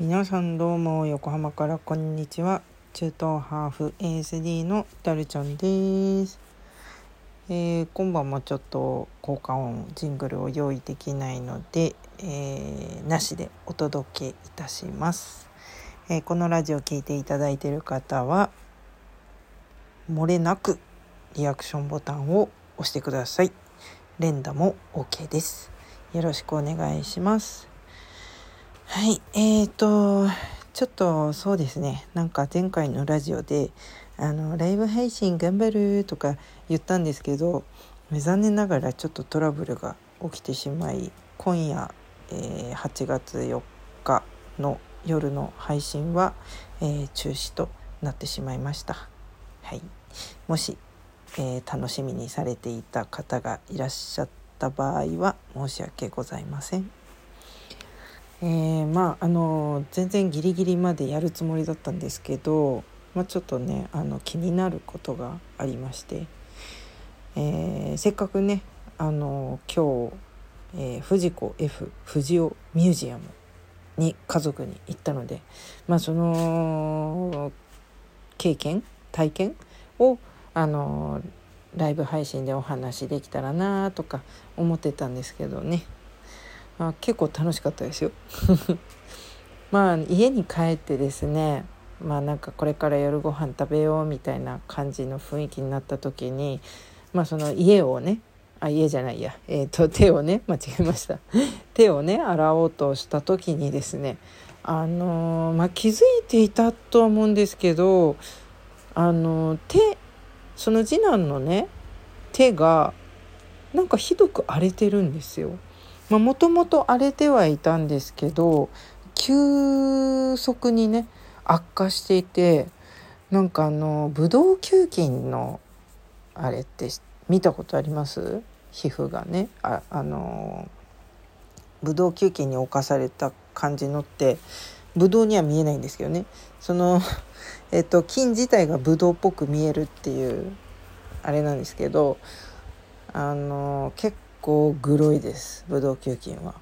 皆さんどうも横浜からこんにちは。中東ハーフ ASD のダルちゃんです、えー、今晩もちょっと効果音ジングルを用意できないので、えー、なしでお届けいたします、えー、このラジオを聴いていただいている方は漏れなくリアクションボタンを押してください。連打も OK です。よろしくお願いします。はいえーとちょっとそうですねなんか前回のラジオであのライブ配信頑張るとか言ったんですけど残念ながらちょっとトラブルが起きてしまい今夜、えー、8月4日の夜の配信は、えー、中止となってしまいました。はい、もし、え、楽しみにされていた方がいらっしゃった場合は申し訳ございません。えー、まああの全然ギリギリまでやるつもりだったんですけど、まあ、ちょっとねあの気になることがありまして、えー、せっかくねあの今日、えー、藤子 F 不二雄ミュージアムに家族に行ったので、まあ、その経験体験をあのライブ配信でお話できたらなとか思ってたんですけどね。あ結構楽しかったですよ。まあ家に帰ってですねまあなんかこれから夜ご飯食べようみたいな感じの雰囲気になった時にまあその家をねあ家じゃないや、えーと、手をね 間違えました。手をね洗おうとした時にですねあのー、まあ、気づいていたと思うんですけどあのー、手その次男のね手がなんかひどく荒れてるんですよ。もともと荒れてはいたんですけど急速にね悪化していてなんかあのブドウ球菌のあれって見たことあります？皮膚がね。ああのブドウ球菌に侵された感じのってブドウには見えないんですけどね。その、えっと、菌自体がブドウっぽく見えるっていうあれなんですけどあの結構グロいですブドウ球菌は。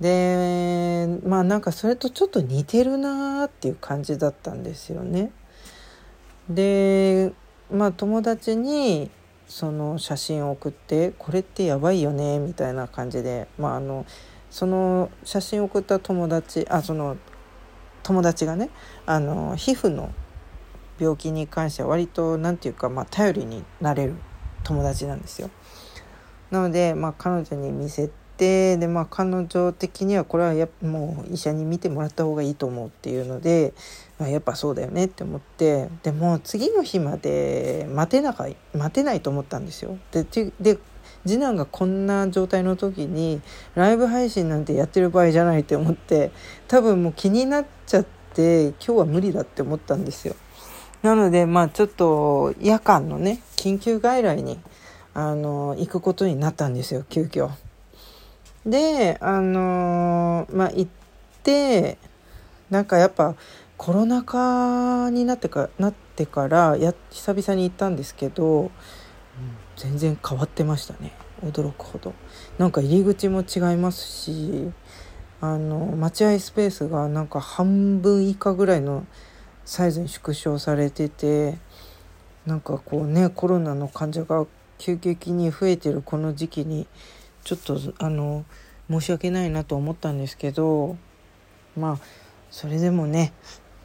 でまあなんかそれとちょっと似てるなーっていう感じだったんですよね。でまあ友達にその写真を送って「これってやばいよね」みたいな感じでまああのその写真を送った友達あその友達がねあの皮膚の病気に関しては割と何て言うか、まあ、頼りになれる友達なんですよ。なので、まあ、彼女に見せてで、まあ、彼女的にはこれはやもう医者に見てもらった方がいいと思うっていうので、まあ、やっぱそうだよねって思ってでも次の日まで待てなか待てないと思ったんですよ。でで次男がこんな状態の時にライブ配信なんてやってる場合じゃないって思って多分もう気になっちゃって今日は無理だって思ったんですよ。なのでまあちょっと夜間のね緊急外来にあの行くことになったんですよ急遽。であのまあ行ってなんかやっぱコロナ禍になってかなってからや久々に行ったんですけど、うん、全然変わってましたね驚くほど。なんか入り口も違いますしあの待合スペースがなんか半分以下ぐらいのサイズに縮小されててなんかこうねコロナの患者が急激に増えてるこの時期にちょっとあの申し訳ないなと思ったんですけどまあそれでもね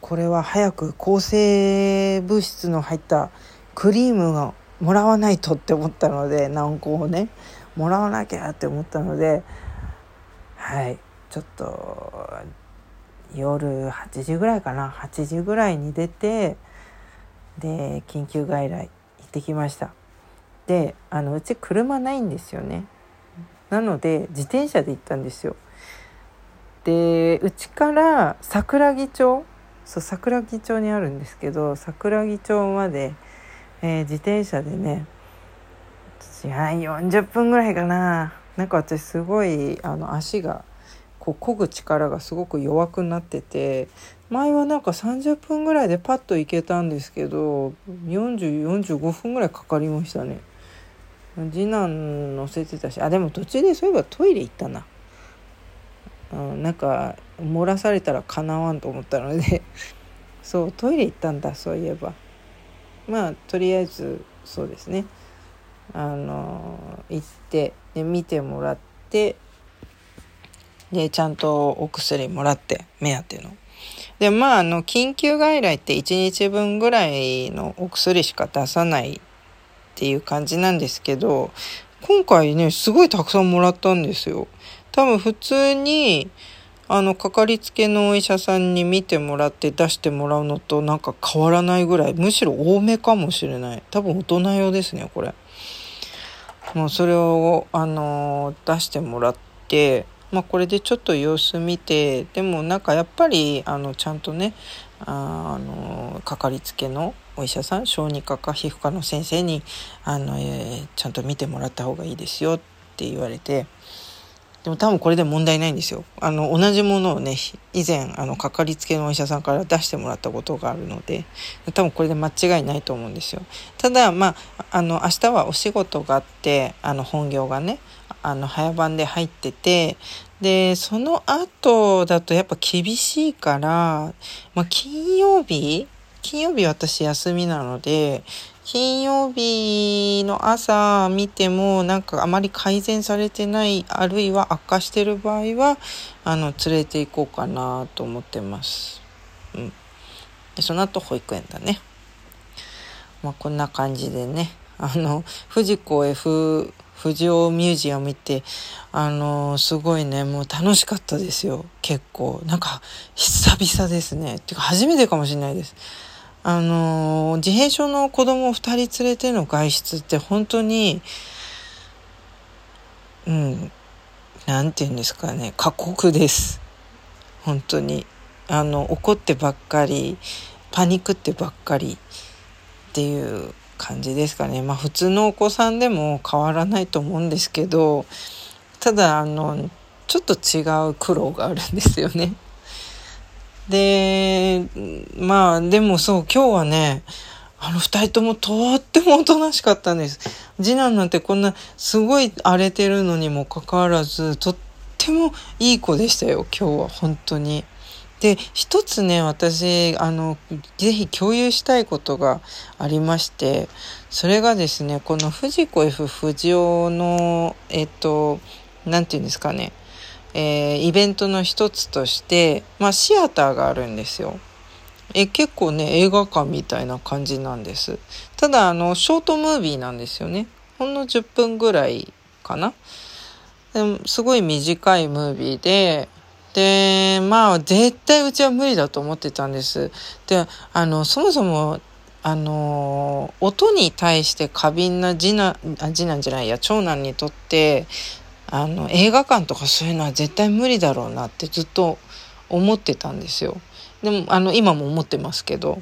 これは早く抗生物質の入ったクリームがもらわないとって思ったので軟膏をねもらわなきゃって思ったのではいちょっと夜8時ぐらいかな8時ぐらいに出てで緊急外来行ってきました。であのうち車ないんですよね。なので自転車で行ったんですよ。でうちから桜木町そう桜木町にあるんですけど桜木町まで、えー、自転車でね40分ぐらいかな。なんか私すごいあの足がこう漕ぐ力がすごく弱くなってて前はなんか30分ぐらいでパッと行けたんですけど4045分ぐらいかかりましたね。次男乗せてたしあでも途中でそういえばトイレ行ったな、うん、なんか漏らされたらかなわんと思ったので。そうトイレ行ったんだそういえば。まあとりあえずそうですね。あの行ってで見てもらってでちゃんとお薬もらって目当ての。でまああの緊急外来って1日分ぐらいのお薬しか出さないっていう感じなんですけど今回ねすごいたくさんもらったんですよ。多分普通にあのかかりつけのお医者さんに見てもらって出してもらうのとなんか変わらないぐらいむしろ多めかもしれない多分大人用ですねこれもうそれをあの出してもらってまあこれでちょっと様子見てでもなんかやっぱりあのちゃんとねあのかかりつけのお医者さん小児科か皮膚科の先生にあの、えー、ちゃんと見てもらった方がいいですよって言われてでも多分これで問題ないんですよ。あの同じものをね以前あのかかりつけのお医者さんから出してもらったことがあるので多分これで間違いないと思うんですよ。ただまああの明日はお仕事があってあの本業がねあの早番で入っててでその後だとやっぱ厳しいから、まあ、金曜日金曜日私休みなので金曜日の朝見てもなんかあまり改善されてないあるいは悪化してる場合はあの連れて行こうかなと思ってます。うん、でその後保育園だね。まあ、こんな感じでねあの藤子 F 不二雄ミュージアム行ってあのすごいねもう楽しかったですよ結構なんか久々ですねっていうか初めてかもしれないです。あの自閉症の子供を2人連れての外出って本当にうん何て言うんですかね過酷です。本当に。あの怒ってばっかりパニックってばっかりっていう感じですかね。まあ普通のお子さんでも変わらないと思うんですけどただあのちょっと違う苦労があるんですよね。で、まあ、でもそう、今日はね、あの二人ともとってもおとなしかったんです。次男なんてこんなすごい荒れてるのにもかかわらず、とってもいい子でしたよ、今日は本当に。で、一つね、私、あの、ぜひ共有したいことがありまして、それがですね、この藤子 F 不二雄の、えっと、なんていうんですかね、えー、イベントの一つとして、まあ、シアターがあるんですよ。え結構ね映画館みたいな感じなんです。ただあのショートムービーなんですよね。ほんの10分ぐらいかな。でもすごい短いムービーででまあ絶対うちは無理だと思ってたんです。であのそもそもあの音に対して過敏な次男次男じゃないや長男にとってあの映画館とかそういうのは絶対無理だろうなってずっと思ってたんですよ。でもあの今も思ってますけど。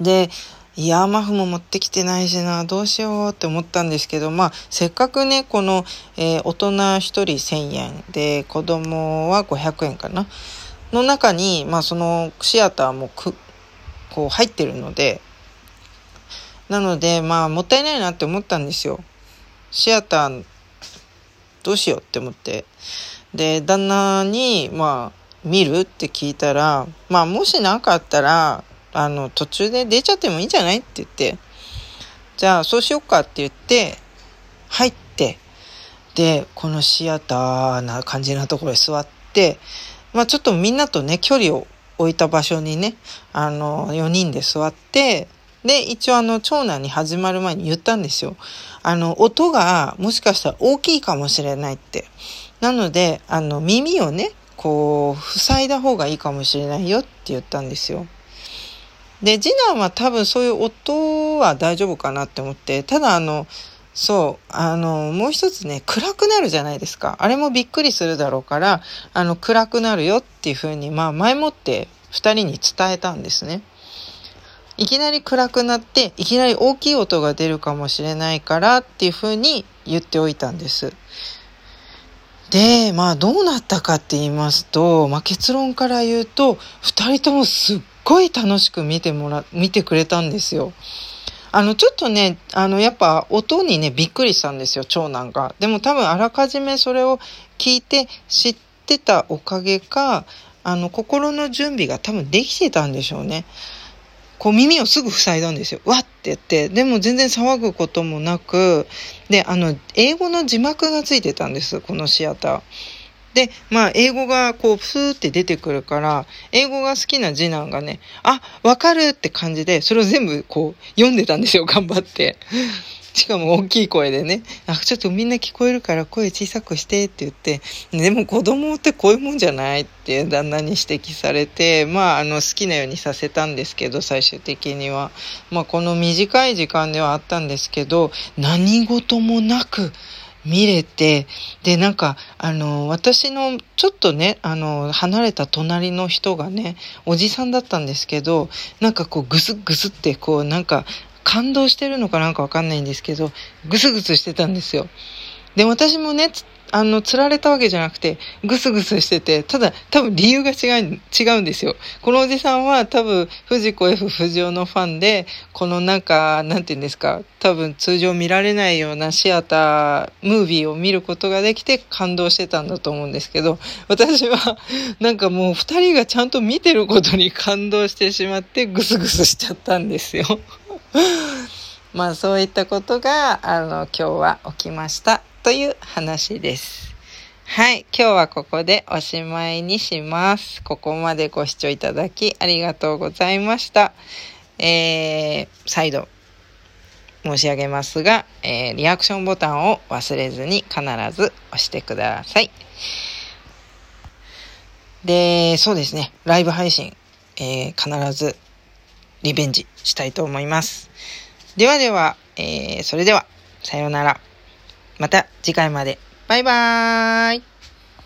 でイヤーマフも持ってきてないしなどうしようって思ったんですけどまあせっかくねこの、えー、大人1人1,000円で子供は500円かなの中にまあそのシアターもくこう入ってるのでなのでまあもったいないなって思ったんですよ。シアターどうしようって思って。で、旦那に、まあ、見るって聞いたら、まあ、もし何かあったら、あの、途中で出ちゃってもいいんじゃないって言って、じゃあ、そうしようかって言って、入って、で、このシアターな感じなところに座って、まあ、ちょっとみんなとね、距離を置いた場所にね、あの、4人で座って、で、一応あの、長男に始まる前に言ったんですよ。あの、音がもしかしたら大きいかもしれないって。なので、あの、耳をね、こう、塞いだ方がいいかもしれないよって言ったんですよ。で、次男は多分そういう音は大丈夫かなって思って、ただあの、そう、あの、もう一つね、暗くなるじゃないですか。あれもびっくりするだろうから、あの、暗くなるよっていうふうに、まあ、前もって二人に伝えたんですね。いきなり暗くなっていきなり大きい音が出るかもしれないからっていうふうに言っておいたんです。で、まあどうなったかって言いますと、まあ結論から言うと、二人ともすっごい楽しく見てもら、見てくれたんですよ。あの、ちょっとね、あの、やっぱ音にね、びっくりしたんですよ、長男が。でも多分あらかじめそれを聞いて知ってたおかげか、あの、心の準備が多分できてたんでしょうね。こう耳をすぐ塞いだんですよ。わって言って。でも全然騒ぐこともなく、で、あの、英語の字幕がついてたんです、このシアター。で、まあ、英語がこう、ふーって出てくるから、英語が好きな次男がね、あ、わかるって感じで、それを全部こう、読んでたんですよ、頑張って。しかも大きい声でね、あ、ちょっとみんな聞こえるから声小さくしてって言って、でも子供ってこういうもんじゃないって旦那に指摘されて、まあ、あの、好きなようにさせたんですけど、最終的には。まあ、この短い時間ではあったんですけど、何事もなく、見れて、で、なんか、あの、私のちょっとね、あの、離れた隣の人がね、おじさんだったんですけど、なんかこう、ぐすぐすって、こう、なんか、感動してるのかなんかわかんないんですけど、ぐすぐすしてたんですよ。で、私もね、あの、釣られたわけじゃなくて、ぐすぐすしてて、ただ、多分理由が違う、違うんですよ。このおじさんは多分、藤子 F 不二雄のファンで、このなんか、なんて言うんですか、多分通常見られないようなシアター、ムービーを見ることができて感動してたんだと思うんですけど、私は、なんかもう二人がちゃんと見てることに感動してしまって、ぐすぐすしちゃったんですよ。まあそういったことが、あの、今日は起きましたという話です。はい。今日はここでおしまいにします。ここまでご視聴いただきありがとうございました。えー、再度申し上げますが、えー、リアクションボタンを忘れずに必ず押してください。で、そうですね。ライブ配信、えー、必ずリベンジしたいと思います。ではでは、えー、それでは、さようなら。また次回まで。バイバーイ。